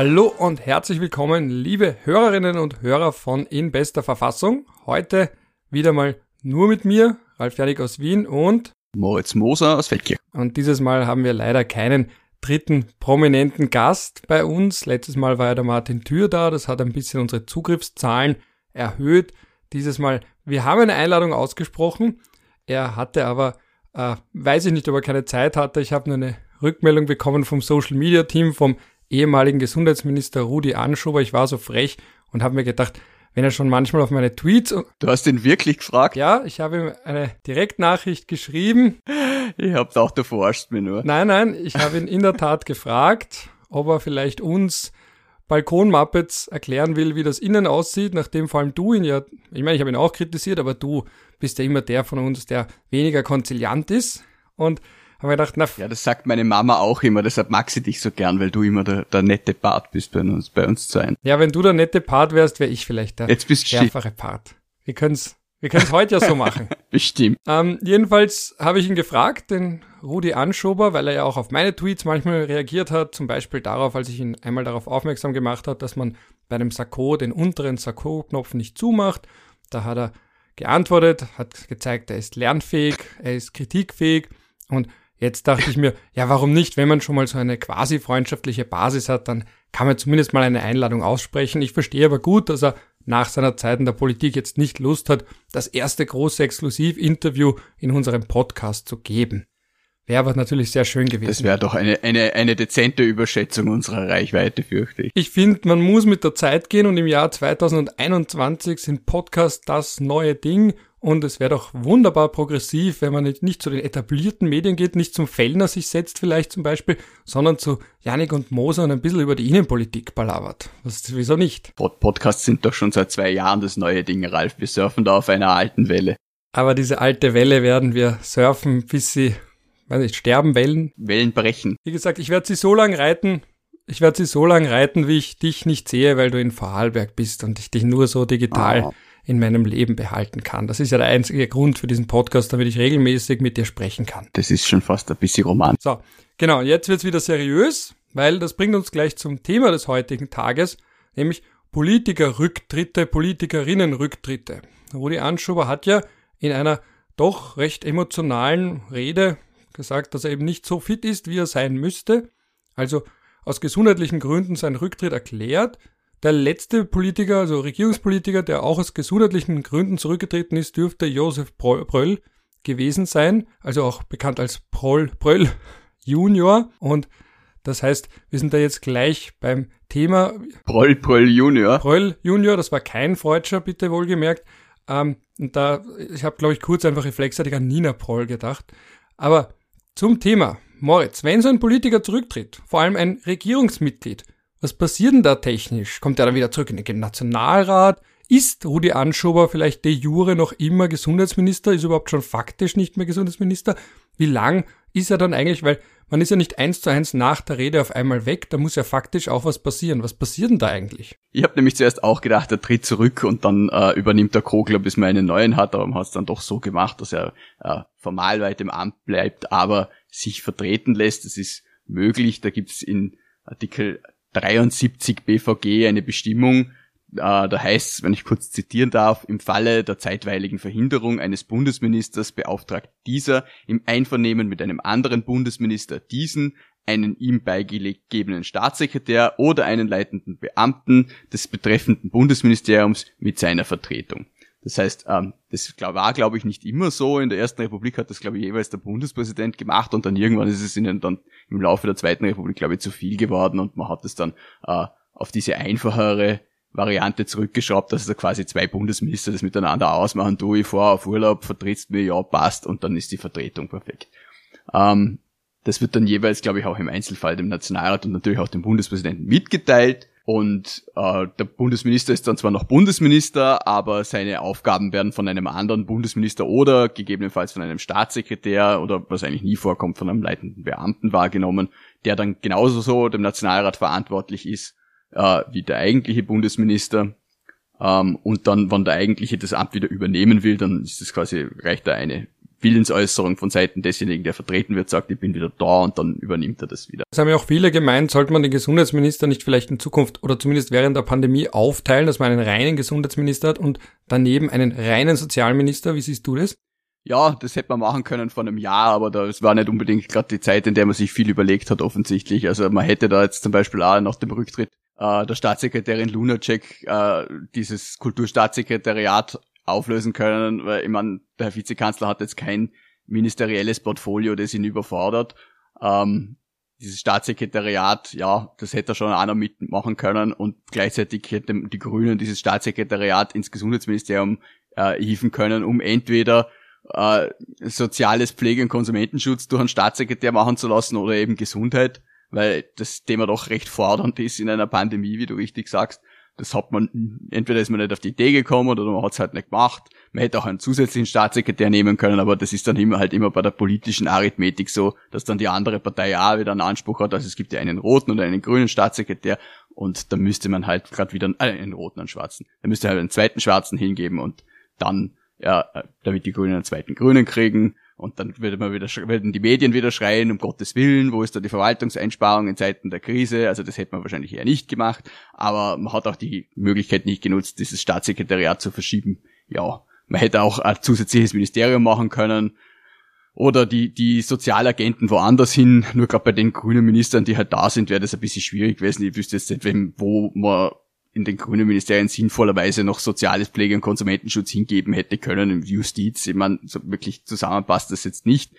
Hallo und herzlich willkommen, liebe Hörerinnen und Hörer von In bester Verfassung. Heute wieder mal nur mit mir, Ralf Janik aus Wien und Moritz Moser aus Feldkirch. Und dieses Mal haben wir leider keinen dritten prominenten Gast bei uns. Letztes Mal war ja der Martin Thür da, das hat ein bisschen unsere Zugriffszahlen erhöht. Dieses Mal, wir haben eine Einladung ausgesprochen. Er hatte aber, äh, weiß ich nicht, ob er keine Zeit hatte. Ich habe nur eine Rückmeldung bekommen vom Social Media Team, vom ehemaligen Gesundheitsminister Rudi Anschober. Ich war so frech und habe mir gedacht, wenn er schon manchmal auf meine Tweets. Du hast ihn wirklich gefragt? Ja, ich habe ihm eine Direktnachricht geschrieben. Ich hab's auch, du forschst mir nur. Nein, nein, ich habe ihn in der Tat gefragt, ob er vielleicht uns Balkon-Muppets erklären will, wie das innen aussieht, nachdem vor allem du ihn ja, ich meine, ich habe ihn auch kritisiert, aber du bist ja immer der von uns, der weniger konziliant ist. Und haben wir gedacht, na. Ja, das sagt meine Mama auch immer, deshalb mag sie dich so gern, weil du immer der, der nette Part bist bei uns, bei uns zu sein. Ja, wenn du der nette Part wärst, wäre ich vielleicht der Jetzt bist schärfere Part. Wir können's, wir können's heute ja so machen. Bestimmt. Ähm, jedenfalls habe ich ihn gefragt, den Rudi Anschober, weil er ja auch auf meine Tweets manchmal reagiert hat, zum Beispiel darauf, als ich ihn einmal darauf aufmerksam gemacht habe, dass man bei einem Sakko den unteren Sakko-Knopf nicht zumacht. Da hat er geantwortet, hat gezeigt, er ist lernfähig, er ist kritikfähig und Jetzt dachte ich mir, ja, warum nicht? Wenn man schon mal so eine quasi freundschaftliche Basis hat, dann kann man zumindest mal eine Einladung aussprechen. Ich verstehe aber gut, dass er nach seiner Zeit in der Politik jetzt nicht Lust hat, das erste große Exklusivinterview in unserem Podcast zu geben. Wäre aber natürlich sehr schön gewesen. Das wäre doch eine, eine, eine dezente Überschätzung unserer Reichweite, fürchte ich. Ich finde, man muss mit der Zeit gehen und im Jahr 2021 sind Podcasts das neue Ding und es wäre doch wunderbar progressiv, wenn man nicht, nicht zu den etablierten Medien geht, nicht zum Fellner sich setzt vielleicht zum Beispiel, sondern zu Janik und Moser und ein bisschen über die Innenpolitik balabert. Was, wieso nicht? Pod Podcasts sind doch schon seit zwei Jahren das neue Ding, Ralf. Wir surfen da auf einer alten Welle. Aber diese alte Welle werden wir surfen, bis sie, weiß nicht, sterben, Wellen. Wellen brechen. Wie gesagt, ich werde sie so lang reiten, ich werde sie so lang reiten, wie ich dich nicht sehe, weil du in Vorarlberg bist und ich dich nur so digital oh in meinem Leben behalten kann. Das ist ja der einzige Grund für diesen Podcast, damit ich regelmäßig mit dir sprechen kann. Das ist schon fast ein bisschen Roman. So, genau, jetzt wird's wieder seriös, weil das bringt uns gleich zum Thema des heutigen Tages, nämlich Politikerrücktritte, Politikerinnenrücktritte. Rudi Anschober hat ja in einer doch recht emotionalen Rede gesagt, dass er eben nicht so fit ist, wie er sein müsste, also aus gesundheitlichen Gründen seinen Rücktritt erklärt, der letzte Politiker, also Regierungspolitiker, der auch aus gesundheitlichen Gründen zurückgetreten ist, dürfte Josef Bröll gewesen sein, also auch bekannt als Proll, Bröll Junior. Und das heißt, wir sind da jetzt gleich beim Thema. Proll, Bröll Junior. Bröll Junior, das war kein Freudscher, bitte wohlgemerkt. Ähm, und da, ich habe, glaube ich, kurz einfach reflexartig an Nina Proll gedacht. Aber zum Thema. Moritz, wenn so ein Politiker zurücktritt, vor allem ein Regierungsmitglied, was passiert denn da technisch? Kommt er dann wieder zurück in den Nationalrat? Ist Rudi Anschober vielleicht de jure noch immer Gesundheitsminister? Ist überhaupt schon faktisch nicht mehr Gesundheitsminister? Wie lang ist er dann eigentlich? Weil man ist ja nicht eins zu eins nach der Rede auf einmal weg, da muss ja faktisch auch was passieren. Was passiert denn da eigentlich? Ich habe nämlich zuerst auch gedacht, er tritt zurück und dann äh, übernimmt der Kogler, bis man einen neuen hat, aber man hat es dann doch so gemacht, dass er äh, formal weit im Amt bleibt, aber sich vertreten lässt. Das ist möglich. Da gibt's in Artikel 73 BVG eine Bestimmung, äh, da heißt wenn ich kurz zitieren darf, im Falle der zeitweiligen Verhinderung eines Bundesministers beauftragt dieser im Einvernehmen mit einem anderen Bundesminister diesen einen ihm beigegebenen Staatssekretär oder einen leitenden Beamten des betreffenden Bundesministeriums mit seiner Vertretung. Das heißt, ähm, das war, glaube ich, nicht immer so. In der Ersten Republik hat das, glaube ich, jeweils der Bundespräsident gemacht und dann irgendwann ist es ihnen dann im Laufe der Zweiten Republik, glaube ich, zu viel geworden und man hat es dann äh, auf diese einfachere Variante zurückgeschraubt, dass da quasi zwei Bundesminister das miteinander ausmachen. Du, ich fahr auf Urlaub, vertrittst mir, ja, passt und dann ist die Vertretung perfekt. Ähm, das wird dann jeweils, glaube ich, auch im Einzelfall dem Nationalrat und natürlich auch dem Bundespräsidenten mitgeteilt. Und äh, der Bundesminister ist dann zwar noch Bundesminister, aber seine Aufgaben werden von einem anderen Bundesminister oder gegebenenfalls von einem Staatssekretär oder was eigentlich nie vorkommt, von einem leitenden Beamten wahrgenommen, der dann genauso so dem Nationalrat verantwortlich ist äh, wie der eigentliche Bundesminister. Ähm, und dann, wenn der eigentliche das Amt wieder übernehmen will, dann ist das quasi, reicht da eine Willensäußerung von Seiten desjenigen, der vertreten wird, sagt, ich bin wieder da und dann übernimmt er das wieder. Das haben ja auch viele gemeint, sollte man den Gesundheitsminister nicht vielleicht in Zukunft oder zumindest während der Pandemie aufteilen, dass man einen reinen Gesundheitsminister hat und daneben einen reinen Sozialminister. Wie siehst du das? Ja, das hätte man machen können vor einem Jahr, aber das war nicht unbedingt gerade die Zeit, in der man sich viel überlegt hat, offensichtlich. Also man hätte da jetzt zum Beispiel auch nach dem Rücktritt äh, der Staatssekretärin Lunacek äh, dieses Kulturstaatssekretariat auflösen können, weil ich meine, der Herr Vizekanzler hat jetzt kein ministerielles Portfolio, das ihn überfordert. Ähm, dieses Staatssekretariat, ja, das hätte er schon noch mitmachen können und gleichzeitig hätten die Grünen dieses Staatssekretariat ins Gesundheitsministerium äh, hieven können, um entweder äh, soziales Pflege- und Konsumentenschutz durch einen Staatssekretär machen zu lassen oder eben Gesundheit, weil das Thema doch recht fordernd ist in einer Pandemie, wie du richtig sagst. Das hat man, entweder ist man nicht auf die Idee gekommen oder man hat es halt nicht gemacht. Man hätte auch einen zusätzlichen Staatssekretär nehmen können, aber das ist dann immer halt immer bei der politischen Arithmetik so, dass dann die andere Partei ja wieder einen Anspruch hat. Also es gibt ja einen roten und einen grünen Staatssekretär und da müsste man halt gerade wieder äh, einen roten und einen schwarzen. Da müsste halt einen zweiten schwarzen hingeben und dann ja, äh, damit die Grünen einen zweiten Grünen kriegen. Und dann würde man wieder, würden die Medien wieder schreien, um Gottes Willen, wo ist da die Verwaltungseinsparung in Zeiten der Krise? Also das hätte man wahrscheinlich eher nicht gemacht. Aber man hat auch die Möglichkeit nicht genutzt, dieses Staatssekretariat zu verschieben. Ja, man hätte auch ein zusätzliches Ministerium machen können. Oder die, die Sozialagenten woanders hin. Nur gerade bei den grünen Ministern, die halt da sind, wäre das ein bisschen schwierig gewesen. Ich wüsste jetzt nicht, wem, wo man in den grünen Ministerien sinnvollerweise noch soziales Pflege- und Konsumentenschutz hingeben hätte können, im Justiz. Ich meine, so wirklich zusammenpasst das jetzt nicht.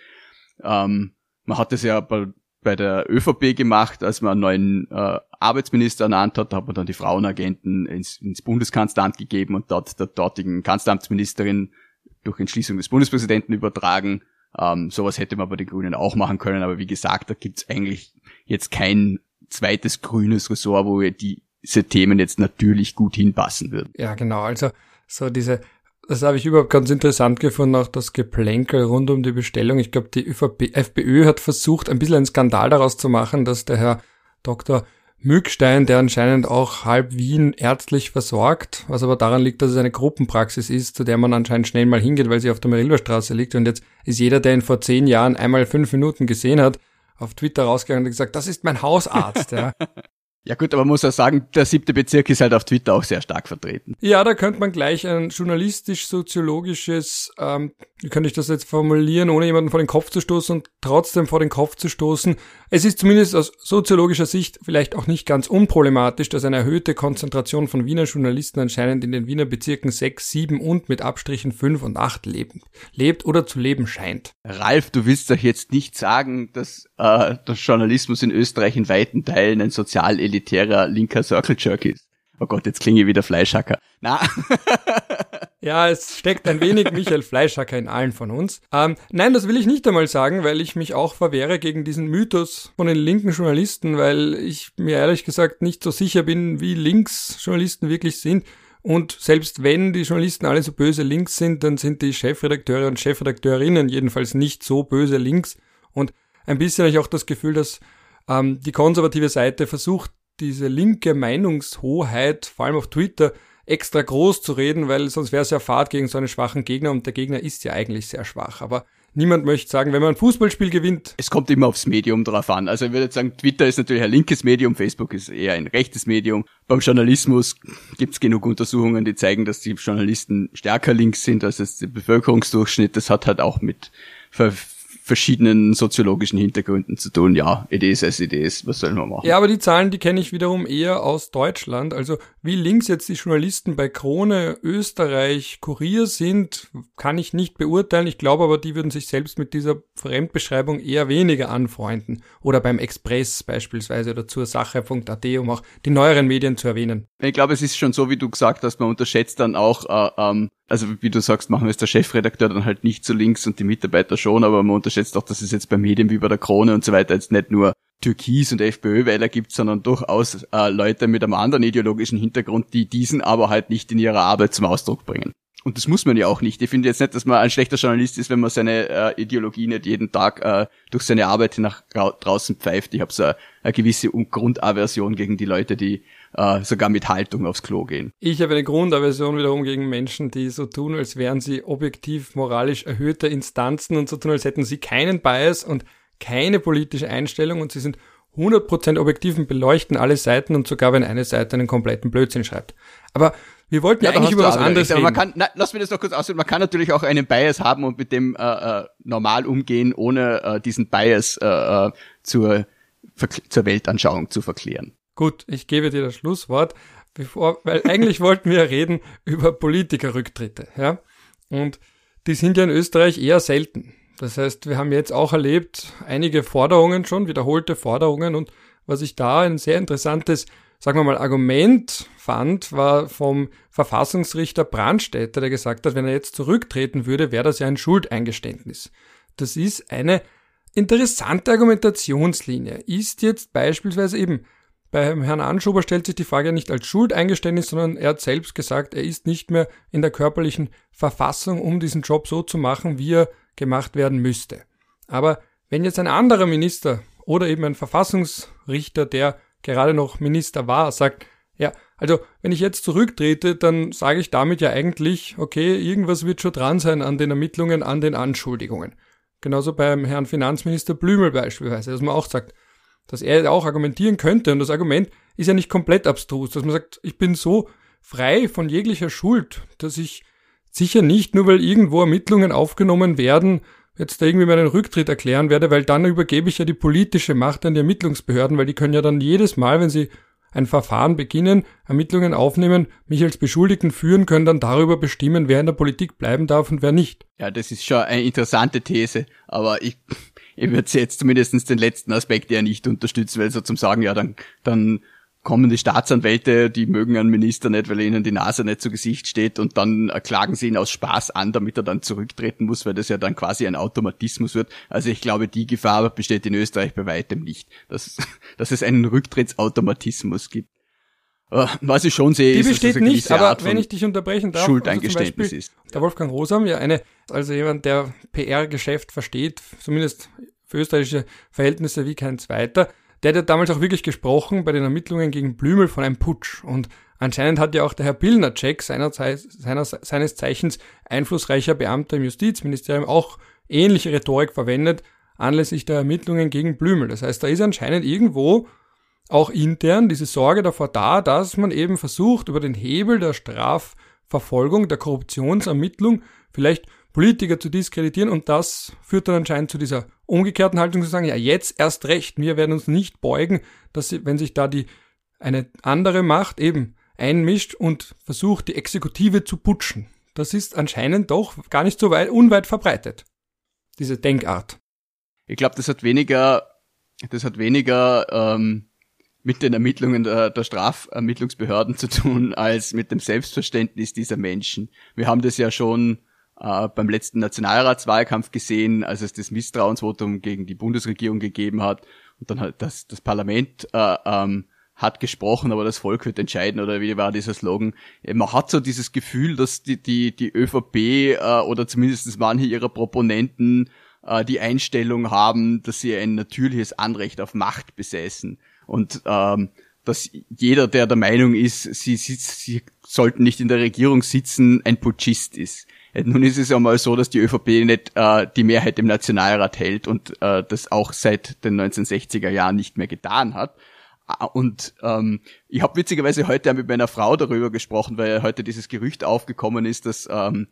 Ähm, man hat das ja bei, bei der ÖVP gemacht, als man einen neuen äh, Arbeitsminister ernannt hat, da hat man dann die Frauenagenten ins, ins Bundeskanzleramt gegeben und dort der dortigen Kanzleramtsministerin durch Entschließung des Bundespräsidenten übertragen. Ähm, sowas hätte man bei den Grünen auch machen können, aber wie gesagt, da gibt's eigentlich jetzt kein zweites grünes Ressort, wo die diese Themen jetzt natürlich gut hinpassen würden. Ja, genau. Also so diese, das habe ich überhaupt ganz interessant gefunden, auch das Geplänkel rund um die Bestellung. Ich glaube, die ÖVP, FPÖ hat versucht, ein bisschen einen Skandal daraus zu machen, dass der Herr Dr. Mückstein, der anscheinend auch halb Wien ärztlich versorgt, was aber daran liegt, dass es eine Gruppenpraxis ist, zu der man anscheinend schnell mal hingeht, weil sie auf der Merilberstraße liegt. Und jetzt ist jeder, der ihn vor zehn Jahren einmal fünf Minuten gesehen hat, auf Twitter rausgegangen und gesagt, das ist mein Hausarzt. Ja. Ja gut, aber man muss ja sagen, der siebte Bezirk ist halt auf Twitter auch sehr stark vertreten. Ja, da könnte man gleich ein journalistisch-soziologisches, ähm, wie könnte ich das jetzt formulieren, ohne jemanden vor den Kopf zu stoßen und trotzdem vor den Kopf zu stoßen. Es ist zumindest aus soziologischer Sicht vielleicht auch nicht ganz unproblematisch, dass eine erhöhte Konzentration von Wiener Journalisten anscheinend in den Wiener Bezirken 6, 7 und mit Abstrichen 5 und 8 leben, lebt oder zu leben scheint. Ralf, du willst doch jetzt nicht sagen, dass äh, der Journalismus in Österreich in weiten Teilen ein sozial elitärer linker Circle Jerk ist. Oh Gott, jetzt klinge ich wieder Fleischhacker. Na. ja, es steckt ein wenig Michael Fleischhacker in allen von uns. Ähm, nein, das will ich nicht einmal sagen, weil ich mich auch verwehre gegen diesen Mythos von den linken Journalisten, weil ich mir ehrlich gesagt nicht so sicher bin, wie links Journalisten wirklich sind. Und selbst wenn die Journalisten alle so böse links sind, dann sind die Chefredakteure und Chefredakteurinnen jedenfalls nicht so böse links. Und ein bisschen habe ich auch das Gefühl, dass ähm, die konservative Seite versucht, diese linke Meinungshoheit, vor allem auf Twitter, extra groß zu reden, weil sonst wäre es ja Fahrt gegen so einen schwachen Gegner und der Gegner ist ja eigentlich sehr schwach. Aber niemand möchte sagen, wenn man ein Fußballspiel gewinnt. Es kommt immer aufs Medium drauf an. Also ich würde sagen, Twitter ist natürlich ein linkes Medium, Facebook ist eher ein rechtes Medium. Beim Journalismus gibt es genug Untersuchungen, die zeigen, dass die Journalisten stärker links sind als der Bevölkerungsdurchschnitt. Das hat halt auch mit verschiedenen soziologischen Hintergründen zu tun. Ja, it is. Was soll man machen? Ja, aber die Zahlen, die kenne ich wiederum eher aus Deutschland. Also wie links jetzt die Journalisten bei Krone, Österreich, Kurier sind, kann ich nicht beurteilen. Ich glaube aber, die würden sich selbst mit dieser Fremdbeschreibung eher weniger anfreunden. Oder beim Express beispielsweise oder zur Sache.at, um auch die neueren Medien zu erwähnen. Ich glaube, es ist schon so, wie du gesagt hast, man unterschätzt dann auch äh, ähm, also wie du sagst, machen wir es der Chefredakteur dann halt nicht so links und die Mitarbeiter schon, aber man unterschätzt auch, dass es jetzt bei Medien wie bei der Krone und so weiter jetzt nicht nur Türkis und FPÖ-Wähler gibt, sondern durchaus äh, Leute mit einem anderen ideologischen Hintergrund, die diesen aber halt nicht in ihrer Arbeit zum Ausdruck bringen. Und das muss man ja auch nicht. Ich finde jetzt nicht, dass man ein schlechter Journalist ist, wenn man seine äh, Ideologie nicht jeden Tag äh, durch seine Arbeit nach draußen pfeift. Ich habe so eine, eine gewisse Grundaversion gegen die Leute, die äh, sogar mit Haltung aufs Klo gehen. Ich habe eine Grundaversion wiederum gegen Menschen, die so tun, als wären sie objektiv moralisch erhöhte Instanzen und so tun, als hätten sie keinen Bias und keine politische Einstellung und sie sind 100% objektiv und beleuchten alle Seiten und sogar wenn eine Seite einen kompletten Blödsinn schreibt. Aber wir wollten ja, eigentlich über was anderes reden. Man kann, na, lass mir das noch kurz aussehen. Man kann natürlich auch einen Bias haben und mit dem äh, äh, normal umgehen, ohne äh, diesen Bias äh, äh zur, zur Weltanschauung zu verklären. Gut, ich gebe dir das Schlusswort, bevor, weil eigentlich wollten wir reden über Politikerrücktritte, ja. Und die sind ja in Österreich eher selten. Das heißt, wir haben jetzt auch erlebt einige Forderungen schon, wiederholte Forderungen und was ich da ein sehr interessantes sagen wir mal, Argument fand, war vom Verfassungsrichter Brandstätter, der gesagt hat, wenn er jetzt zurücktreten würde, wäre das ja ein Schuldeingeständnis. Das ist eine interessante Argumentationslinie. Ist jetzt beispielsweise eben bei Herrn Anschober stellt sich die Frage nicht als Schuldeingeständnis, sondern er hat selbst gesagt, er ist nicht mehr in der körperlichen Verfassung, um diesen Job so zu machen, wie er gemacht werden müsste. Aber wenn jetzt ein anderer Minister oder eben ein Verfassungsrichter, der gerade noch Minister war, sagt, ja, also wenn ich jetzt zurücktrete, dann sage ich damit ja eigentlich, okay, irgendwas wird schon dran sein an den Ermittlungen, an den Anschuldigungen. Genauso beim Herrn Finanzminister Blümel beispielsweise, dass man auch sagt, dass er auch argumentieren könnte. Und das Argument ist ja nicht komplett abstrus, dass man sagt, ich bin so frei von jeglicher Schuld, dass ich sicher nicht, nur weil irgendwo Ermittlungen aufgenommen werden, jetzt irgendwie meinen Rücktritt erklären werde, weil dann übergebe ich ja die politische Macht an die Ermittlungsbehörden, weil die können ja dann jedes Mal, wenn sie ein Verfahren beginnen, Ermittlungen aufnehmen, mich als Beschuldigten führen, können dann darüber bestimmen, wer in der Politik bleiben darf und wer nicht. Ja, das ist schon eine interessante These, aber ich, ich würde jetzt zumindest den letzten Aspekt ja nicht unterstützen, weil so zum Sagen, ja, dann, dann kommen die Staatsanwälte, die mögen einen Minister nicht, weil ihnen die Nase nicht zu Gesicht steht und dann klagen sie ihn aus Spaß an, damit er dann zurücktreten muss, weil das ja dann quasi ein Automatismus wird. Also ich glaube, die Gefahr besteht in Österreich bei weitem nicht, dass, dass es einen Rücktrittsautomatismus gibt. Äh, was ich schon sehe, die ist, besteht dass es nicht, aber wenn ich dich unterbrechen darf, Schuldeingeständnis also ist. Der Wolfgang Rosam, ja eine, also jemand, der PR-Geschäft versteht, zumindest für österreichische Verhältnisse wie kein zweiter, der hat ja damals auch wirklich gesprochen bei den Ermittlungen gegen Blümel von einem Putsch. Und anscheinend hat ja auch der Herr Pilnacek, seiner, seiner, seines Zeichens einflussreicher Beamter im Justizministerium, auch ähnliche Rhetorik verwendet anlässlich der Ermittlungen gegen Blümel. Das heißt, da ist anscheinend irgendwo auch intern diese Sorge davor da, dass man eben versucht, über den Hebel der Strafverfolgung, der Korruptionsermittlung vielleicht Politiker zu diskreditieren und das führt dann anscheinend zu dieser umgekehrten Haltung zu sagen, ja, jetzt erst recht, wir werden uns nicht beugen, dass wenn sich da die eine andere Macht eben einmischt und versucht, die Exekutive zu putschen. Das ist anscheinend doch gar nicht so weit, unweit verbreitet. Diese Denkart. Ich glaube, das hat weniger, das hat weniger ähm, mit den Ermittlungen der, der Strafermittlungsbehörden zu tun, als mit dem Selbstverständnis dieser Menschen. Wir haben das ja schon äh, beim letzten Nationalratswahlkampf gesehen, als es das Misstrauensvotum gegen die Bundesregierung gegeben hat und dann hat das, das Parlament äh, ähm, hat gesprochen, aber das Volk wird entscheiden, oder wie war dieser Slogan? Man hat so dieses Gefühl, dass die, die, die ÖVP äh, oder zumindest manche ihrer Proponenten äh, die Einstellung haben, dass sie ein natürliches Anrecht auf Macht besäßen. Und ähm, dass jeder, der der Meinung ist, sie, sie, sie sollten nicht in der Regierung sitzen, ein Putschist ist. Äh, nun ist es ja mal so, dass die ÖVP nicht äh, die Mehrheit im Nationalrat hält und äh, das auch seit den 1960er Jahren nicht mehr getan hat. Ah, und ähm, ich habe witzigerweise heute mit meiner Frau darüber gesprochen, weil heute dieses Gerücht aufgekommen ist, dass ähm,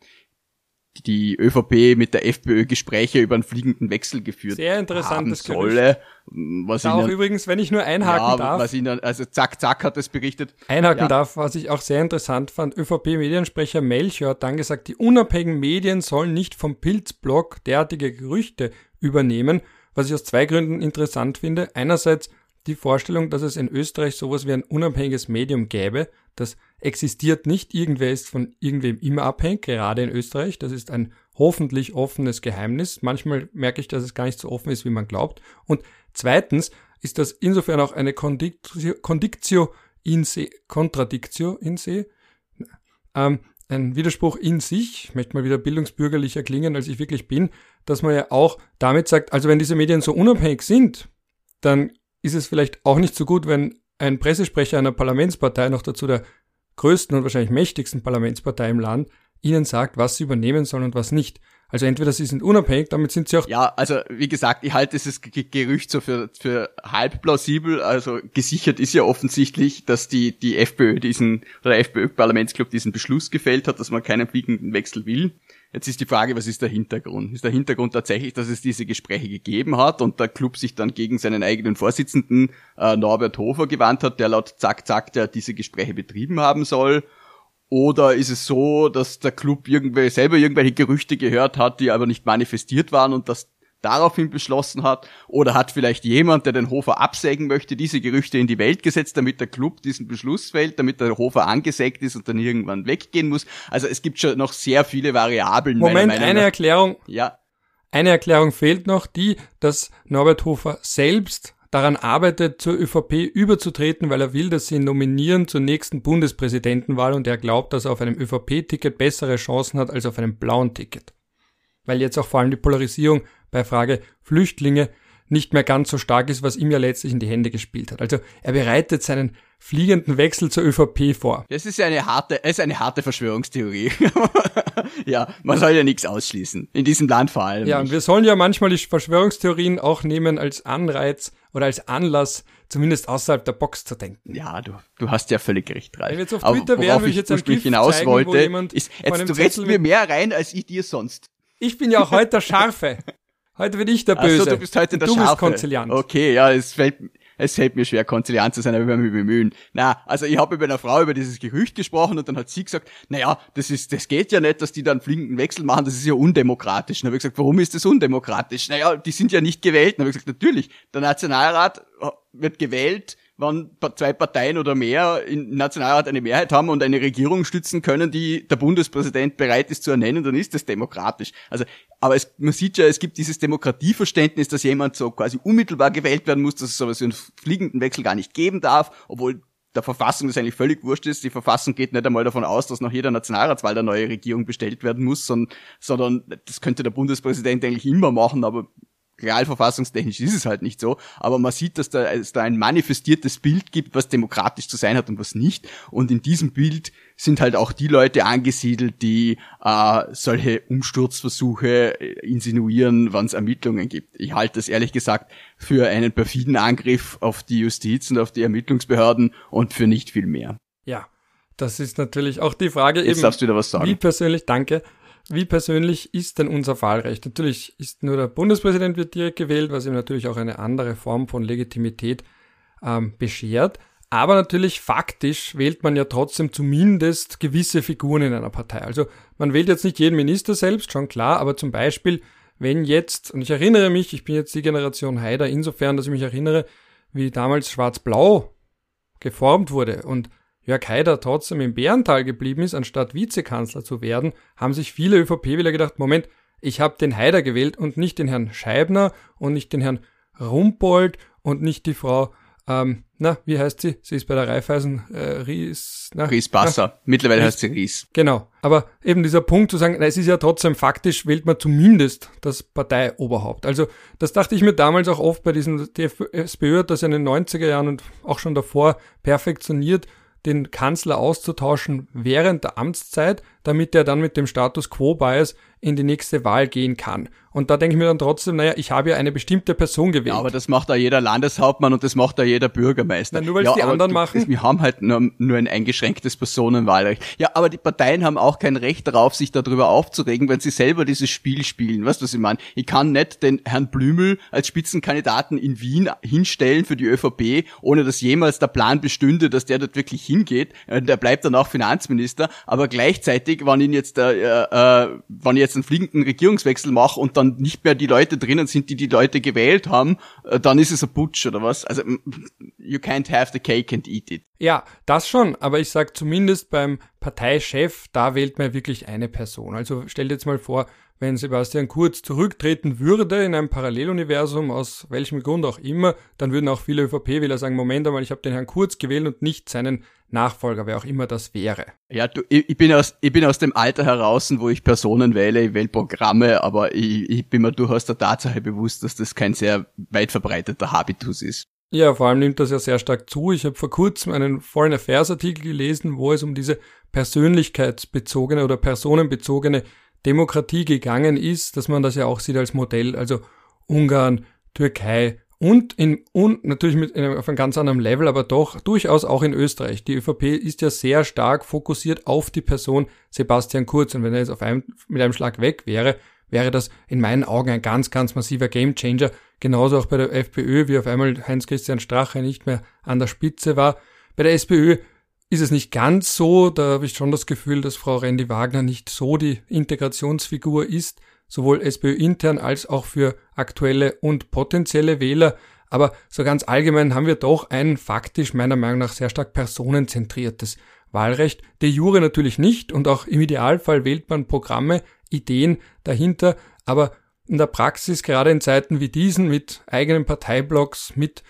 die ÖVP mit der FPÖ Gespräche über einen fliegenden Wechsel geführt Sehr interessantes haben solle. Was auch übrigens, wenn ich nur einhaken ja, darf. Was ihnen, also zack, zack hat es berichtet. Einhaken ja. darf, was ich auch sehr interessant fand. ÖVP-Mediensprecher Melchior hat dann gesagt, die unabhängigen Medien sollen nicht vom Pilzblog derartige Gerüchte übernehmen, was ich aus zwei Gründen interessant finde. Einerseits die Vorstellung, dass es in Österreich sowas wie ein unabhängiges Medium gäbe, das existiert nicht, irgendwer ist von irgendwem immer abhängig, gerade in Österreich, das ist ein hoffentlich offenes Geheimnis. Manchmal merke ich, dass es gar nicht so offen ist, wie man glaubt. Und zweitens ist das insofern auch eine Condictio in se, Contradictio in se, ähm, ein Widerspruch in sich, ich möchte mal wieder bildungsbürgerlicher klingen, als ich wirklich bin, dass man ja auch damit sagt, also wenn diese Medien so unabhängig sind, dann ist es vielleicht auch nicht so gut, wenn ein Pressesprecher einer Parlamentspartei, noch dazu der größten und wahrscheinlich mächtigsten Parlamentspartei im Land, ihnen sagt, was sie übernehmen sollen und was nicht. Also entweder sie sind unabhängig, damit sind sie auch. Ja, also wie gesagt, ich halte dieses Gerücht so für, für halb plausibel. Also gesichert ist ja offensichtlich, dass die, die FPÖ diesen, oder der FPÖ-Parlamentsclub diesen Beschluss gefällt hat, dass man keinen fliegenden Wechsel will. Jetzt ist die Frage, was ist der Hintergrund? Ist der Hintergrund tatsächlich, dass es diese Gespräche gegeben hat und der Club sich dann gegen seinen eigenen Vorsitzenden äh, Norbert Hofer gewandt hat, der laut Zack Zack der diese Gespräche betrieben haben soll? Oder ist es so, dass der Club irgendwie selber irgendwelche Gerüchte gehört hat, die aber nicht manifestiert waren und das daraufhin beschlossen hat? Oder hat vielleicht jemand, der den Hofer absägen möchte, diese Gerüchte in die Welt gesetzt, damit der Club diesen Beschluss fällt, damit der Hofer angesägt ist und dann irgendwann weggehen muss? Also es gibt schon noch sehr viele Variablen. Moment, eine. Erklärung. Ja. Eine Erklärung fehlt noch, die, dass Norbert Hofer selbst daran arbeitet, zur ÖVP überzutreten, weil er will, dass sie ihn nominieren zur nächsten Bundespräsidentenwahl und er glaubt, dass er auf einem ÖVP-Ticket bessere Chancen hat als auf einem blauen Ticket. Weil jetzt auch vor allem die Polarisierung bei Frage Flüchtlinge nicht mehr ganz so stark ist, was ihm ja letztlich in die Hände gespielt hat. Also er bereitet seinen fliegenden Wechsel zur ÖVP vor. Das ist ja eine harte, ist eine harte Verschwörungstheorie. ja, man soll ja nichts ausschließen. In diesem Land vor allem. Ja, und wir sollen ja manchmal die Verschwörungstheorien auch nehmen als Anreiz oder als Anlass, zumindest außerhalb der Box zu denken. Ja, du, du hast ja völlig recht, Ralf. Wenn wir jetzt auf Twitter wären, würde ich jetzt ein GIF hinaus zeigen, wollte, ist, jetzt, du redest mir mehr rein, als ich dir sonst. Ich bin ja auch heute der Scharfe. Heute bin ich der Böse. Ach so, du bist heute der du Scharfe. bist konziliant. Okay, ja, es fällt, es fällt mir schwer, konziliant zu sein, aber ich werde mich bemühen. Na, also ich habe mit einer Frau über dieses Gerücht gesprochen und dann hat sie gesagt, naja, das ist, das geht ja nicht, dass die dann fliegenden Wechsel machen, das ist ja undemokratisch. dann habe ich gesagt, warum ist das undemokratisch? Naja, die sind ja nicht gewählt. dann habe ich gesagt, natürlich, der Nationalrat wird gewählt wenn zwei Parteien oder mehr im Nationalrat eine Mehrheit haben und eine Regierung stützen können, die der Bundespräsident bereit ist zu ernennen, dann ist das demokratisch. Also, aber es, man sieht ja, es gibt dieses Demokratieverständnis, dass jemand so quasi unmittelbar gewählt werden muss, dass es sowas wie einen fliegenden Wechsel gar nicht geben darf, obwohl der Verfassung das eigentlich völlig wurscht ist. Die Verfassung geht nicht einmal davon aus, dass nach jeder Nationalratswahl eine neue Regierung bestellt werden muss, sondern, sondern das könnte der Bundespräsident eigentlich immer machen, aber realverfassungstechnisch ist es halt nicht so, aber man sieht, dass da, es da ein manifestiertes Bild gibt, was demokratisch zu sein hat und was nicht. Und in diesem Bild sind halt auch die Leute angesiedelt, die äh, solche Umsturzversuche äh, insinuieren, wann es Ermittlungen gibt. Ich halte das ehrlich gesagt für einen perfiden Angriff auf die Justiz und auf die Ermittlungsbehörden und für nicht viel mehr. Ja, das ist natürlich auch die Frage Jetzt eben. darfst du wieder was sagen. Wie persönlich, danke wie persönlich ist denn unser Wahlrecht? Natürlich ist nur der Bundespräsident wird direkt gewählt, was ihm natürlich auch eine andere Form von Legitimität ähm, beschert. Aber natürlich faktisch wählt man ja trotzdem zumindest gewisse Figuren in einer Partei. Also man wählt jetzt nicht jeden Minister selbst, schon klar, aber zum Beispiel, wenn jetzt, und ich erinnere mich, ich bin jetzt die Generation Haider, insofern, dass ich mich erinnere, wie damals Schwarz-Blau geformt wurde und Jörg Haider trotzdem im Bärental geblieben ist, anstatt Vizekanzler zu werden, haben sich viele ÖVP-Wähler gedacht, Moment, ich habe den Haider gewählt und nicht den Herrn Scheibner und nicht den Herrn Rumpold und nicht die Frau, ähm, na, wie heißt sie? Sie ist bei der Raiffeisen äh, Ries. Na, Ries Basser. Na, Mittlerweile Ries, heißt sie Ries. Genau. Aber eben dieser Punkt zu sagen, na, es ist ja trotzdem faktisch, wählt man zumindest das Parteioberhaupt. Also das dachte ich mir damals auch oft bei diesen, die SPÖ hat das ja in den 90er Jahren und auch schon davor perfektioniert den Kanzler auszutauschen während der Amtszeit, damit er dann mit dem Status Quo Bias in die nächste Wahl gehen kann. Und da denke ich mir dann trotzdem, naja, ich habe ja eine bestimmte Person gewählt. Ja, aber das macht da jeder Landeshauptmann und das macht da jeder Bürgermeister. Na, nur weil ja, die anderen du, machen. Wir haben halt nur, nur ein eingeschränktes Personenwahlrecht. Ja, aber die Parteien haben auch kein Recht darauf, sich darüber aufzuregen, wenn sie selber dieses Spiel spielen. Weißt du, was ich meine? Ich kann nicht den Herrn Blümel als Spitzenkandidaten in Wien hinstellen für die ÖVP, ohne dass jemals der Plan bestünde, dass der dort wirklich hingeht. Äh, der bleibt dann auch Finanzminister, aber gleichzeitig, wenn ich jetzt, äh, äh, wenn ich jetzt einen fliegenden Regierungswechsel mache und dann nicht mehr die Leute drinnen sind, die die Leute gewählt haben, äh, dann ist es ein Putsch oder was? Also you can't have the cake and eat it. Ja, das schon, aber ich sag zumindest beim Parteichef, da wählt man wirklich eine Person. Also stell dir jetzt mal vor, wenn Sebastian Kurz zurücktreten würde in einem Paralleluniversum, aus welchem Grund auch immer, dann würden auch viele ÖVP-Wähler sagen, Moment einmal, ich habe den Herrn Kurz gewählt und nicht seinen Nachfolger, wer auch immer das wäre. Ja, du, ich, ich, bin aus, ich bin aus dem Alter heraus, wo ich Personen wähle, ich wähle Programme, aber ich, ich bin mir durchaus der Tatsache bewusst, dass das kein sehr weit verbreiteter Habitus ist. Ja, vor allem nimmt das ja sehr stark zu. Ich habe vor kurzem einen Foreign Affairs Artikel gelesen, wo es um diese persönlichkeitsbezogene oder personenbezogene Demokratie gegangen ist, dass man das ja auch sieht als Modell, also Ungarn, Türkei und in und natürlich mit auf einem ganz anderen Level, aber doch durchaus auch in Österreich. Die ÖVP ist ja sehr stark fokussiert auf die Person Sebastian Kurz und wenn er jetzt auf einem, mit einem Schlag weg wäre, wäre das in meinen Augen ein ganz, ganz massiver Gamechanger. Genauso auch bei der FPÖ, wie auf einmal Heinz-Christian Strache nicht mehr an der Spitze war. Bei der SPÖ ist es nicht ganz so. Da habe ich schon das Gefühl, dass Frau Randy Wagner nicht so die Integrationsfigur ist, sowohl SPÖ intern als auch für aktuelle und potenzielle Wähler. Aber so ganz allgemein haben wir doch ein faktisch meiner Meinung nach sehr stark personenzentriertes Wahlrecht. De jure natürlich nicht und auch im Idealfall wählt man Programme, Ideen dahinter, aber in der Praxis, gerade in Zeiten wie diesen, mit eigenen Parteiblocks, mit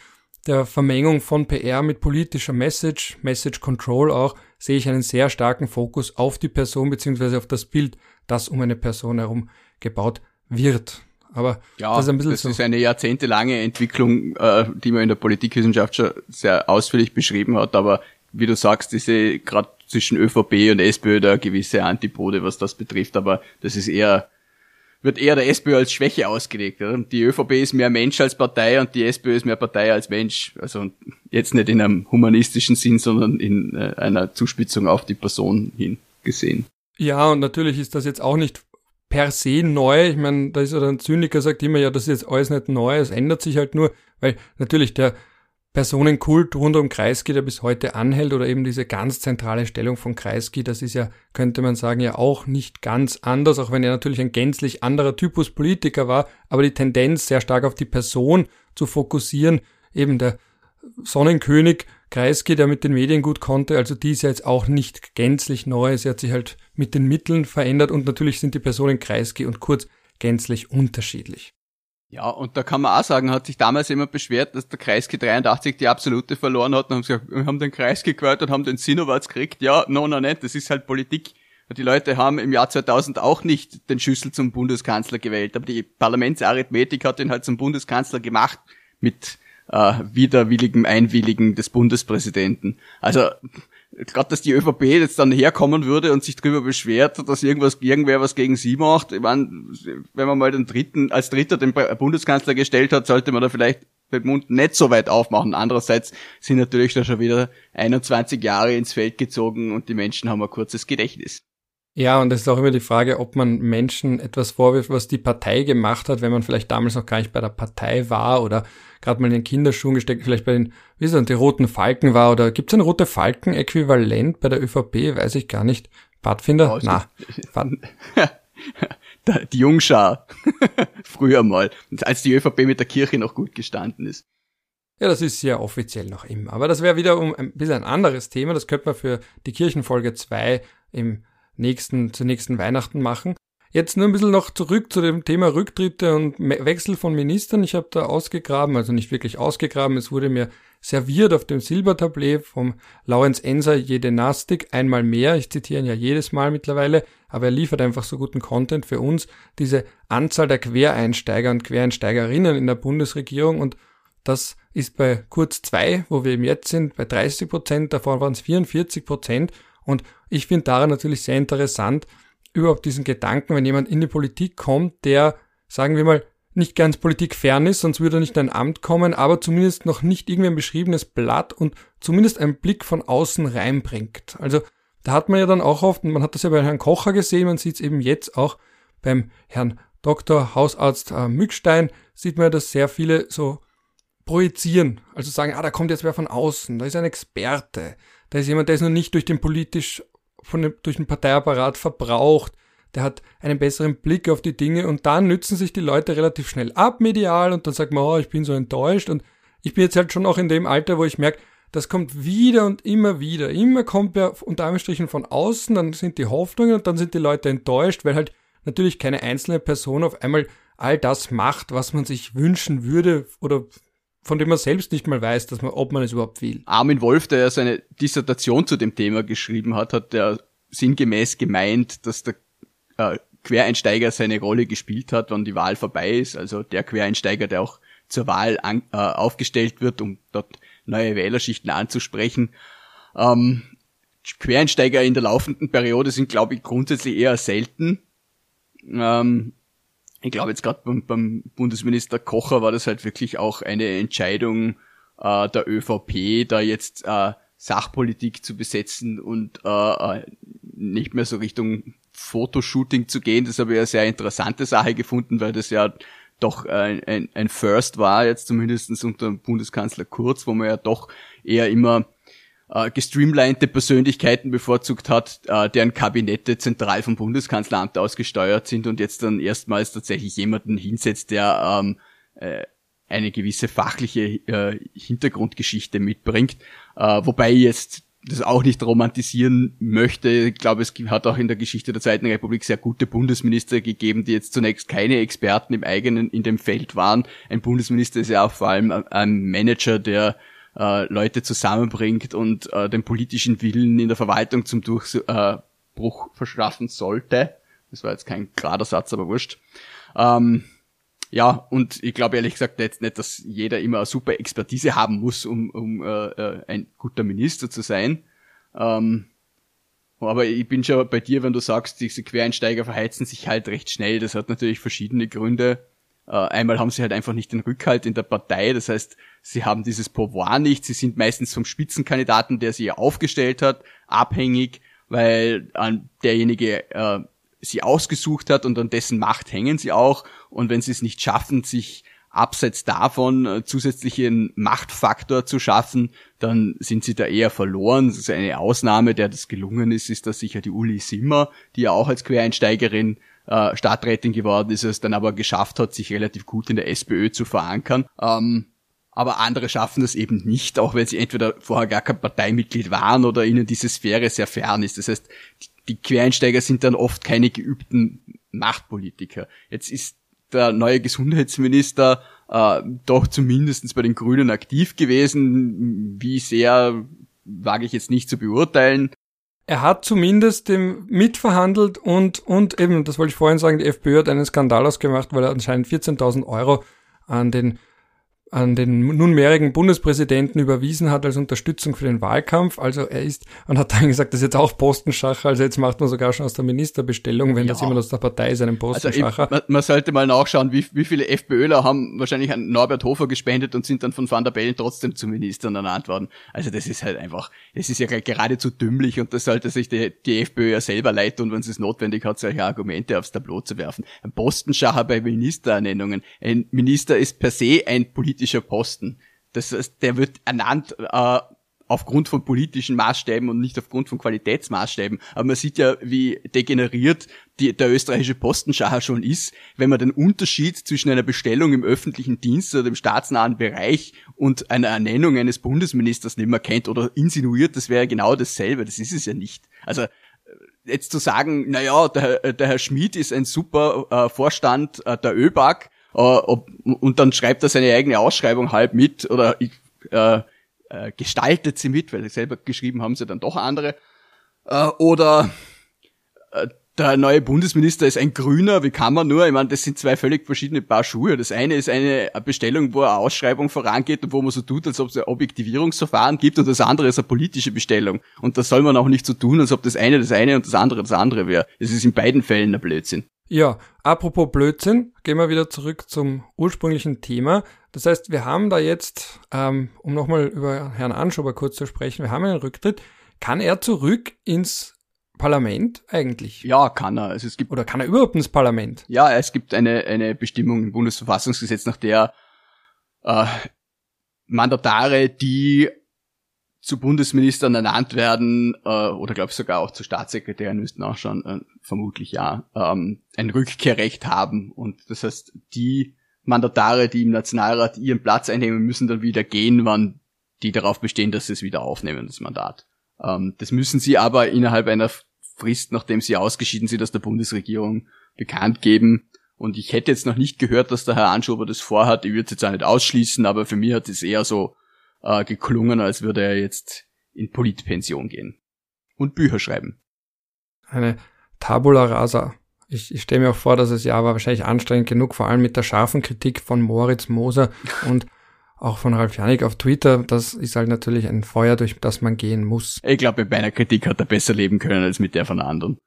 der Vermengung von PR mit politischer Message, Message Control auch, sehe ich einen sehr starken Fokus auf die Person beziehungsweise auf das Bild, das um eine Person herum gebaut wird. Aber ja, das ist ein bisschen das so. ist eine jahrzehntelange Entwicklung, äh, die man in der Politikwissenschaft schon sehr ausführlich beschrieben hat. Aber wie du sagst, diese gerade zwischen ÖVP und SPÖ da gewisse Antipode, was das betrifft. Aber das ist eher wird eher der SPÖ als Schwäche ausgelegt. Oder? Die ÖVP ist mehr Mensch als Partei und die SPÖ ist mehr Partei als Mensch. Also jetzt nicht in einem humanistischen Sinn, sondern in äh, einer Zuspitzung auf die Person hin gesehen. Ja, und natürlich ist das jetzt auch nicht per se neu. Ich meine, da ist ja ein Zyniker, sagt immer, ja, das ist jetzt alles nicht neu, es ändert sich halt nur, weil natürlich der Personenkult rund um Kreisky, der bis heute anhält, oder eben diese ganz zentrale Stellung von Kreisky, das ist ja, könnte man sagen, ja auch nicht ganz anders, auch wenn er natürlich ein gänzlich anderer Typus Politiker war, aber die Tendenz sehr stark auf die Person zu fokussieren, eben der Sonnenkönig Kreisky, der mit den Medien gut konnte, also die ist ja jetzt auch nicht gänzlich neu, sie hat sich halt mit den Mitteln verändert und natürlich sind die Personen Kreisky und Kurz gänzlich unterschiedlich. Ja, und da kann man auch sagen, hat sich damals immer beschwert, dass der Kreisky 83 die absolute verloren hat und haben gesagt, wir haben den Kreisky gewählt und haben den Sinowatz gekriegt. Ja, no, no, nicht, das ist halt Politik. Die Leute haben im Jahr 2000 auch nicht den Schüssel zum Bundeskanzler gewählt, aber die Parlamentsarithmetik hat ihn halt zum Bundeskanzler gemacht mit äh, widerwilligem Einwilligen des Bundespräsidenten. Also gerade dass die ÖVP jetzt dann herkommen würde und sich darüber beschwert, dass irgendwas irgendwer was gegen sie macht. Ich meine, wenn man mal den dritten als Dritter den Bundeskanzler gestellt hat, sollte man da vielleicht den Mund nicht so weit aufmachen. Andererseits sind natürlich da schon wieder 21 Jahre ins Feld gezogen und die Menschen haben ein kurzes Gedächtnis. Ja, und es ist auch immer die Frage, ob man Menschen etwas vorwirft, was die Partei gemacht hat, wenn man vielleicht damals noch gar nicht bei der Partei war oder gerade mal in den Kinderschuhen gesteckt, vielleicht bei den, wie ist das, die roten Falken war oder gibt es ein rote Falken-Äquivalent bei der ÖVP? Weiß ich gar nicht. Pfadfinder? Oh, Na. die Jungschar. Früher mal. Als die ÖVP mit der Kirche noch gut gestanden ist. Ja, das ist ja offiziell noch immer. Aber das wäre wiederum ein bisschen ein anderes Thema. Das könnte man für die Kirchenfolge 2 im nächsten, zu nächsten Weihnachten machen. Jetzt nur ein bisschen noch zurück zu dem Thema Rücktritte und Wechsel von Ministern. Ich habe da ausgegraben, also nicht wirklich ausgegraben, es wurde mir serviert auf dem Silbertablett vom Laurenz Enser Jedenastik einmal mehr. Ich zitiere ihn ja jedes Mal mittlerweile, aber er liefert einfach so guten Content für uns. Diese Anzahl der Quereinsteiger und Quereinsteigerinnen in der Bundesregierung und das ist bei Kurz 2, wo wir eben jetzt sind, bei 30 Prozent, davor waren es 44 Prozent und ich finde daran natürlich sehr interessant, überhaupt diesen Gedanken, wenn jemand in die Politik kommt, der, sagen wir mal, nicht ganz Politik fern ist, sonst würde er nicht in ein Amt kommen, aber zumindest noch nicht irgendwie ein beschriebenes Blatt und zumindest einen Blick von außen reinbringt. Also da hat man ja dann auch oft, und man hat das ja bei Herrn Kocher gesehen, man sieht es eben jetzt auch beim Herrn Dr. Hausarzt äh, Mückstein, sieht man ja, dass sehr viele so projizieren, also sagen, ah, da kommt jetzt wer von außen, da ist ein Experte, da ist jemand, der ist noch nicht durch den politisch, von dem, durch den Parteiapparat verbraucht. Der hat einen besseren Blick auf die Dinge und dann nützen sich die Leute relativ schnell ab medial und dann sagt man, oh, ich bin so enttäuscht und ich bin jetzt halt schon auch in dem Alter, wo ich merke, das kommt wieder und immer wieder. Immer kommt er unter Anführungsstrichen von außen, dann sind die Hoffnungen und dann sind die Leute enttäuscht, weil halt natürlich keine einzelne Person auf einmal all das macht, was man sich wünschen würde oder von dem man selbst nicht mal weiß, dass man, ob man es überhaupt will. Armin Wolf, der ja seine Dissertation zu dem Thema geschrieben hat, hat der sinngemäß gemeint, dass der äh, Quereinsteiger seine Rolle gespielt hat, wann die Wahl vorbei ist. Also der Quereinsteiger, der auch zur Wahl an, äh, aufgestellt wird, um dort neue Wählerschichten anzusprechen. Ähm, Quereinsteiger in der laufenden Periode sind, glaube ich, grundsätzlich eher selten. Ähm, ich glaube jetzt gerade beim, beim, Bundesminister Kocher war das halt wirklich auch eine Entscheidung äh, der ÖVP, da jetzt äh, Sachpolitik zu besetzen und äh, äh, nicht mehr so Richtung Fotoshooting zu gehen. Das habe ich eine sehr interessante Sache gefunden, weil das ja doch ein, ein, ein First war, jetzt zumindestens unter Bundeskanzler Kurz, wo man ja doch eher immer äh, gestreamlinete Persönlichkeiten bevorzugt hat, äh, deren Kabinette zentral vom Bundeskanzleramt ausgesteuert sind und jetzt dann erstmals tatsächlich jemanden hinsetzt, der ähm, äh, eine gewisse fachliche äh, Hintergrundgeschichte mitbringt. Äh, wobei jetzt das auch nicht romantisieren möchte. Ich glaube, es hat auch in der Geschichte der Zweiten Republik sehr gute Bundesminister gegeben, die jetzt zunächst keine Experten im eigenen, in dem Feld waren. Ein Bundesminister ist ja auch vor allem ein Manager, der äh, Leute zusammenbringt und äh, den politischen Willen in der Verwaltung zum Durchbruch verschaffen sollte. Das war jetzt kein gerader Satz, aber wurscht. Ähm, ja, und ich glaube ehrlich gesagt jetzt nicht, dass jeder immer eine super Expertise haben muss, um, um äh, äh, ein guter Minister zu sein. Ähm, aber ich bin schon bei dir, wenn du sagst, diese Quereinsteiger verheizen sich halt recht schnell. Das hat natürlich verschiedene Gründe. Äh, einmal haben sie halt einfach nicht den Rückhalt in der Partei. Das heißt, sie haben dieses Pouvoir nicht. Sie sind meistens vom Spitzenkandidaten, der sie aufgestellt hat, abhängig, weil an derjenige äh, sie ausgesucht hat und an dessen Macht hängen sie auch. Und wenn sie es nicht schaffen, sich abseits davon äh, zusätzlichen Machtfaktor zu schaffen, dann sind sie da eher verloren. Das ist eine Ausnahme, der das gelungen ist, ist da sicher die Uli Simmer, die ja auch als Quereinsteigerin äh, Stadträtin geworden ist, es dann aber geschafft hat, sich relativ gut in der SPÖ zu verankern. Ähm, aber andere schaffen das eben nicht, auch weil sie entweder vorher gar kein Parteimitglied waren oder ihnen diese Sphäre sehr fern ist. Das heißt, die Quereinsteiger sind dann oft keine geübten Machtpolitiker. Jetzt ist der neue Gesundheitsminister äh, doch zumindestens bei den Grünen aktiv gewesen. Wie sehr wage ich jetzt nicht zu beurteilen. Er hat zumindest mitverhandelt und, und eben, das wollte ich vorhin sagen, die FPÖ hat einen Skandal ausgemacht, weil er anscheinend 14.000 Euro an den an den nunmehrigen Bundespräsidenten überwiesen hat als Unterstützung für den Wahlkampf. Also er ist und hat dann gesagt, das ist jetzt auch Postenschacher. Also jetzt macht man sogar schon aus der Ministerbestellung, wenn ja. das jemand aus der Partei ist, einen Postenschacher. Also ich, man, sollte mal nachschauen, wie, wie viele FPÖler haben wahrscheinlich an Norbert Hofer gespendet und sind dann von Van der Bellen trotzdem zu Ministern ernannt worden. Also das ist halt einfach, das ist ja geradezu dümmlich und das sollte sich die, die FPÖ ja selber leid tun, wenn es notwendig hat, solche Argumente aufs Tableau zu werfen. Ein Postenschacher bei Ministerernennungen. Ein Minister ist per se ein Politiker politischer Posten. Das heißt, der wird ernannt äh, aufgrund von politischen Maßstäben und nicht aufgrund von Qualitätsmaßstäben. Aber man sieht ja, wie degeneriert die, der österreichische Postenschacher schon ist, wenn man den Unterschied zwischen einer Bestellung im öffentlichen Dienst oder im staatsnahen Bereich und einer Ernennung eines Bundesministers nicht mehr kennt oder insinuiert, das wäre genau dasselbe. Das ist es ja nicht. Also jetzt zu sagen, naja, der, der Herr Schmid ist ein super äh, Vorstand äh, der ÖBAG, äh, ob, und dann schreibt er seine eigene Ausschreibung halb mit oder äh, äh, gestaltet sie mit, weil selber geschrieben haben sie dann doch andere. Äh, oder äh, der neue Bundesminister ist ein Grüner, wie kann man nur? Ich meine, das sind zwei völlig verschiedene Paar Schuhe. Das eine ist eine Bestellung, wo eine Ausschreibung vorangeht und wo man so tut, als ob es ein Objektivierungsverfahren gibt und das andere ist eine politische Bestellung. Und das soll man auch nicht so tun, als ob das eine das eine und das andere das andere wäre. Es ist in beiden Fällen ein Blödsinn. Ja, apropos Blödsinn, gehen wir wieder zurück zum ursprünglichen Thema. Das heißt, wir haben da jetzt, ähm, um nochmal über Herrn Anschober kurz zu sprechen, wir haben einen Rücktritt. Kann er zurück ins Parlament eigentlich? Ja, kann er. Also es gibt Oder kann er überhaupt ins Parlament? Ja, es gibt eine, eine Bestimmung im Bundesverfassungsgesetz, nach der äh, Mandatare, die zu Bundesministern ernannt werden äh, oder glaube ich sogar auch zu Staatssekretären müssten auch schon äh, vermutlich ja ähm, ein Rückkehrrecht haben und das heißt die Mandatare, die im Nationalrat ihren Platz einnehmen, müssen dann wieder gehen, wann die darauf bestehen, dass sie es wieder aufnehmen, das Mandat. Ähm, das müssen sie aber innerhalb einer Frist, nachdem sie ausgeschieden sind aus der Bundesregierung, bekannt geben. Und ich hätte jetzt noch nicht gehört, dass der Herr Anschober das vorhat. Ich würde es jetzt auch nicht ausschließen, aber für mich hat es eher so äh, geklungen, als würde er jetzt in Politpension gehen und Bücher schreiben. Eine Tabula rasa. Ich, ich stelle mir auch vor, dass es ja war wahrscheinlich anstrengend genug, vor allem mit der scharfen Kritik von Moritz Moser und auch von Ralf Janik auf Twitter. Das ist halt natürlich ein Feuer, durch das man gehen muss. Ich glaube, mit meiner Kritik hat er besser leben können als mit der von anderen.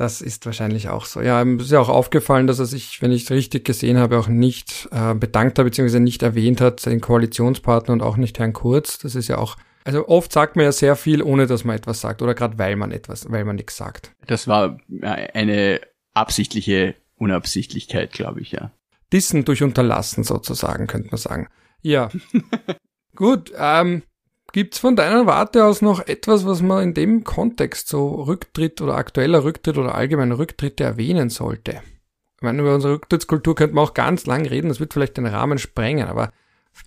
Das ist wahrscheinlich auch so. Ja, ihm ist ja auch aufgefallen, dass er sich, wenn ich es richtig gesehen habe, auch nicht äh, bedankt hat, beziehungsweise nicht erwähnt hat, seinen Koalitionspartner und auch nicht Herrn Kurz. Das ist ja auch, also oft sagt man ja sehr viel, ohne dass man etwas sagt, oder gerade weil man etwas, weil man nichts sagt. Das war eine absichtliche Unabsichtlichkeit, glaube ich, ja. Dissen durch Unterlassen sozusagen, könnte man sagen. Ja. Gut, ähm, gibt's von deiner Warte aus noch etwas, was man in dem Kontext, so Rücktritt oder aktueller Rücktritt oder allgemeiner Rücktritte erwähnen sollte? Ich meine, über unsere Rücktrittskultur könnte man auch ganz lang reden, das wird vielleicht den Rahmen sprengen, aber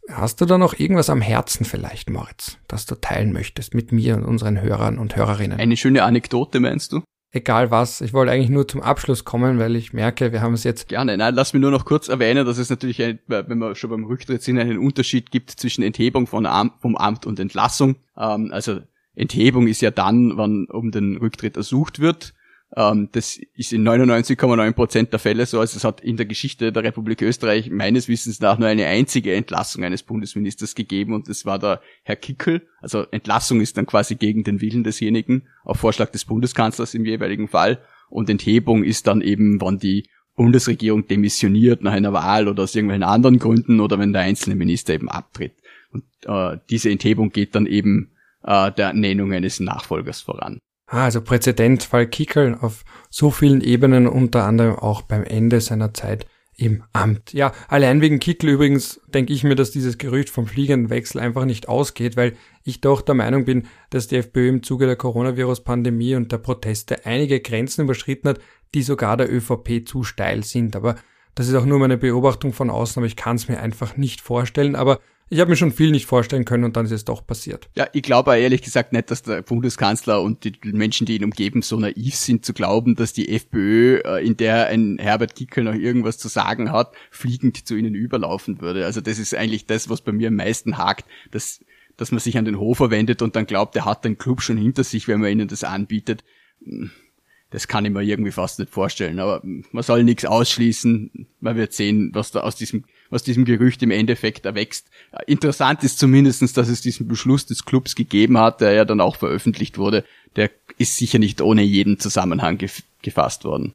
hast du da noch irgendwas am Herzen vielleicht, Moritz, das du teilen möchtest mit mir und unseren Hörern und Hörerinnen? Eine schöne Anekdote, meinst du? Egal was. Ich wollte eigentlich nur zum Abschluss kommen, weil ich merke, wir haben es jetzt. Gerne. Nein, lass mich nur noch kurz erwähnen, dass es natürlich, ein, wenn wir schon beim Rücktritt sind, einen Unterschied gibt zwischen Enthebung von Amt, vom Amt und Entlassung. Ähm, also Enthebung ist ja dann, wann um den Rücktritt ersucht wird. Ähm, das ist in 99,9 Prozent der Fälle so. Also es hat in der Geschichte der Republik Österreich meines Wissens nach nur eine einzige Entlassung eines Bundesministers gegeben und das war der Herr Kickel. Also Entlassung ist dann quasi gegen den Willen desjenigen, auf Vorschlag des Bundeskanzlers im jeweiligen Fall. Und Enthebung ist dann eben, wann die Bundesregierung demissioniert nach einer Wahl oder aus irgendwelchen anderen Gründen oder wenn der einzelne Minister eben abtritt. Und äh, diese Enthebung geht dann eben äh, der Nennung eines Nachfolgers voran. Ah, also Präzedenzfall Kickel auf so vielen Ebenen, unter anderem auch beim Ende seiner Zeit im Amt. Ja, allein wegen Kickel übrigens denke ich mir, dass dieses Gerücht vom fliegenden Wechsel einfach nicht ausgeht, weil ich doch der Meinung bin, dass die FPÖ im Zuge der Coronavirus-Pandemie und der Proteste einige Grenzen überschritten hat, die sogar der ÖVP zu steil sind. Aber das ist auch nur meine Beobachtung von außen, aber ich kann es mir einfach nicht vorstellen. Aber ich habe mir schon viel nicht vorstellen können und dann ist es doch passiert. Ja, ich glaube ehrlich gesagt nicht, dass der Bundeskanzler und die Menschen, die ihn umgeben, so naiv sind zu glauben, dass die FPÖ, äh, in der ein Herbert Kickel noch irgendwas zu sagen hat, fliegend zu ihnen überlaufen würde. Also das ist eigentlich das, was bei mir am meisten hakt, dass, dass man sich an den Hofer wendet und dann glaubt, er hat den Club schon hinter sich, wenn man ihnen das anbietet. Das kann ich mir irgendwie fast nicht vorstellen. Aber man soll nichts ausschließen. Man wird sehen, was da aus diesem aus diesem Gerücht im Endeffekt erwächst. Interessant ist zumindestens, dass es diesen Beschluss des Clubs gegeben hat, der ja dann auch veröffentlicht wurde. Der ist sicher nicht ohne jeden Zusammenhang gef gefasst worden.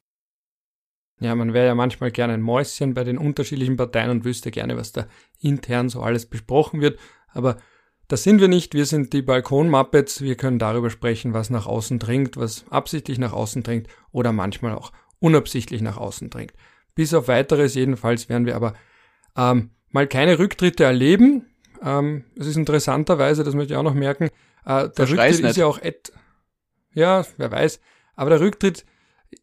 Ja, man wäre ja manchmal gerne ein Mäuschen bei den unterschiedlichen Parteien und wüsste gerne, was da intern so alles besprochen wird. Aber das sind wir nicht. Wir sind die Balkon-Muppets. Wir können darüber sprechen, was nach außen dringt, was absichtlich nach außen dringt oder manchmal auch unabsichtlich nach außen dringt. Bis auf weiteres jedenfalls werden wir aber ähm, mal keine Rücktritte erleben. Ähm, es ist interessanterweise, das möchte ich auch noch merken, äh, der Rücktritt ist ja auch et ja, wer weiß, aber der Rücktritt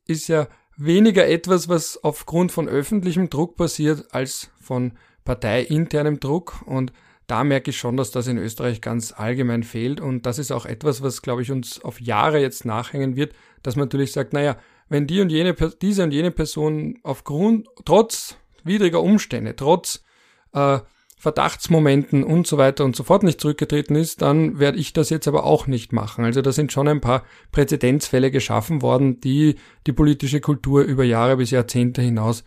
ist ja weniger etwas, was aufgrund von öffentlichem Druck passiert, als von parteiinternem Druck. Und da merke ich schon, dass das in Österreich ganz allgemein fehlt. Und das ist auch etwas, was, glaube ich, uns auf Jahre jetzt nachhängen wird, dass man natürlich sagt, naja, wenn die und jene, diese und jene Person aufgrund, trotz widriger Umstände, trotz äh, Verdachtsmomenten und so weiter und so fort nicht zurückgetreten ist, dann werde ich das jetzt aber auch nicht machen. Also da sind schon ein paar Präzedenzfälle geschaffen worden, die die politische Kultur über Jahre bis Jahrzehnte hinaus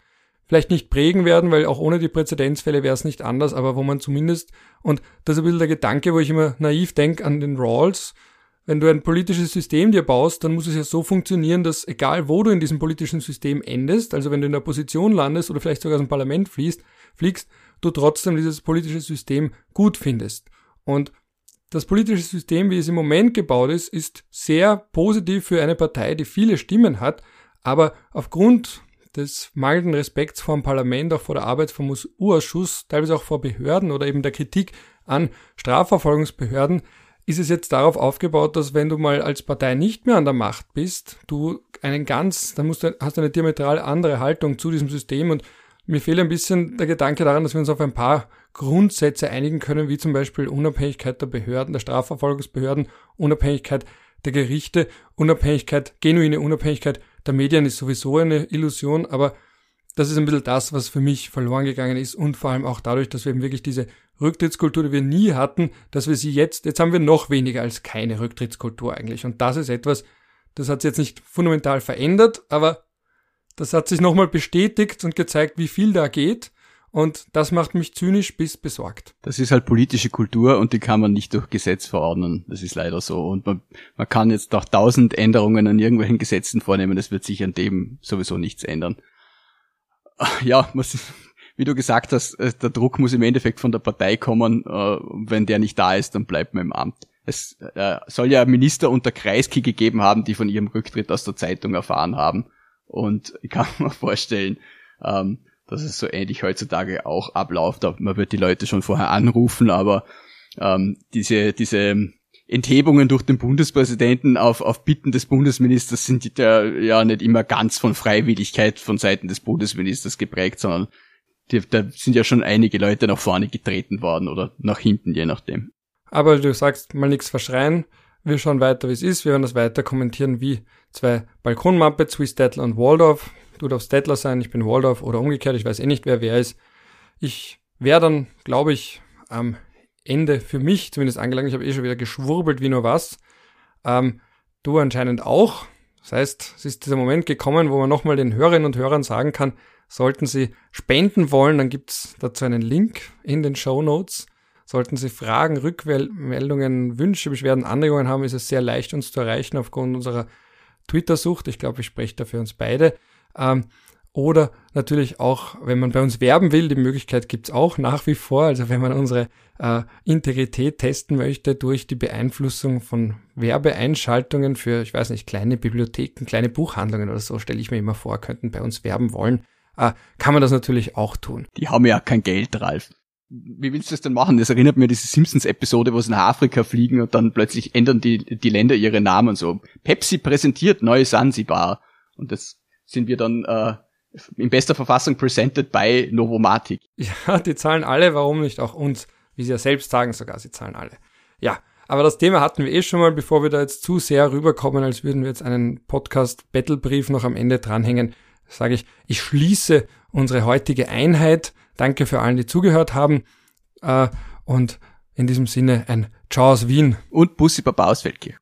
vielleicht nicht prägen werden, weil auch ohne die Präzedenzfälle wäre es nicht anders, aber wo man zumindest, und das ist ein bisschen der Gedanke, wo ich immer naiv denke an den Rawls, wenn du ein politisches System dir baust, dann muss es ja so funktionieren, dass egal wo du in diesem politischen System endest, also wenn du in der Position landest oder vielleicht sogar aus dem Parlament fließt, fliegst, du trotzdem dieses politische System gut findest. Und das politische System, wie es im Moment gebaut ist, ist sehr positiv für eine Partei, die viele Stimmen hat, aber aufgrund des mangelnden Respekts vor dem Parlament, auch vor der Arbeit vom U-Ausschuss, teilweise auch vor Behörden oder eben der Kritik an Strafverfolgungsbehörden, ist es jetzt darauf aufgebaut, dass wenn du mal als Partei nicht mehr an der Macht bist, du einen ganz, dann musst du, hast du eine diametral andere Haltung zu diesem System. Und mir fehlt ein bisschen der Gedanke daran, dass wir uns auf ein paar Grundsätze einigen können, wie zum Beispiel Unabhängigkeit der Behörden, der Strafverfolgungsbehörden, Unabhängigkeit der Gerichte, Unabhängigkeit, genuine Unabhängigkeit der Medien ist sowieso eine Illusion, aber das ist ein bisschen das, was für mich verloren gegangen ist und vor allem auch dadurch, dass wir eben wirklich diese Rücktrittskultur, die wir nie hatten, dass wir sie jetzt, jetzt haben wir noch weniger als keine Rücktrittskultur eigentlich. Und das ist etwas, das hat sich jetzt nicht fundamental verändert, aber das hat sich nochmal bestätigt und gezeigt, wie viel da geht. Und das macht mich zynisch bis besorgt. Das ist halt politische Kultur und die kann man nicht durch Gesetz verordnen. Das ist leider so. Und man, man kann jetzt noch tausend Änderungen an irgendwelchen Gesetzen vornehmen. Das wird sich an dem sowieso nichts ändern. Ja, muss, wie du gesagt hast, äh, der Druck muss im Endeffekt von der Partei kommen. Äh, wenn der nicht da ist, dann bleibt man im Amt. Es äh, soll ja Minister unter Kreisky gegeben haben, die von ihrem Rücktritt aus der Zeitung erfahren haben. Und ich kann mir vorstellen, ähm, dass es so ähnlich heutzutage auch abläuft. Man wird die Leute schon vorher anrufen, aber ähm, diese, diese Enthebungen durch den Bundespräsidenten auf, auf Bitten des Bundesministers sind ja, ja nicht immer ganz von Freiwilligkeit von Seiten des Bundesministers geprägt, sondern die, da sind ja schon einige Leute nach vorne getreten worden oder nach hinten, je nachdem. Aber du sagst mal nichts verschreien. Wir schauen weiter, wie es ist. Wir werden das weiter kommentieren wie zwei Balkonmuppets, wie Stettler und Waldorf. Du darfst Stettler sein, ich bin Waldorf oder umgekehrt. Ich weiß eh nicht, wer wer ist. Ich wäre dann, glaube ich, am Ende für mich zumindest angelangt. Ich habe eh schon wieder geschwurbelt wie nur was. Ähm, du anscheinend auch. Das heißt, es ist dieser Moment gekommen, wo man nochmal den Hörerinnen und Hörern sagen kann, sollten sie spenden wollen, dann gibt's dazu einen Link in den Show Notes. Sollten Sie Fragen, Rückmeldungen, Wünsche, Beschwerden, Anregungen haben, ist es sehr leicht, uns zu erreichen aufgrund unserer Twitter-Sucht. Ich glaube, ich spreche da für uns beide. Ähm, oder natürlich auch, wenn man bei uns werben will, die Möglichkeit gibt's auch nach wie vor. Also wenn man unsere äh, Integrität testen möchte durch die Beeinflussung von Werbeeinschaltungen für, ich weiß nicht, kleine Bibliotheken, kleine Buchhandlungen oder so, stelle ich mir immer vor, könnten bei uns werben wollen, äh, kann man das natürlich auch tun. Die haben ja kein Geld, Ralf wie willst du das denn machen? Das erinnert mir an diese Simpsons-Episode, wo sie nach Afrika fliegen und dann plötzlich ändern die, die Länder ihre Namen so. Pepsi präsentiert neue Sansibar. Und das sind wir dann äh, in bester Verfassung presented by Novomatic. Ja, die zahlen alle, warum nicht auch uns? Wie sie ja selbst sagen sogar, sie zahlen alle. Ja, aber das Thema hatten wir eh schon mal, bevor wir da jetzt zu sehr rüberkommen, als würden wir jetzt einen Podcast-Battlebrief noch am Ende dranhängen, sage ich, ich schließe unsere heutige Einheit Danke für allen, die zugehört haben. Äh, und in diesem Sinne ein Ciao aus Wien. Und Bussi Baba aus Feldkirch.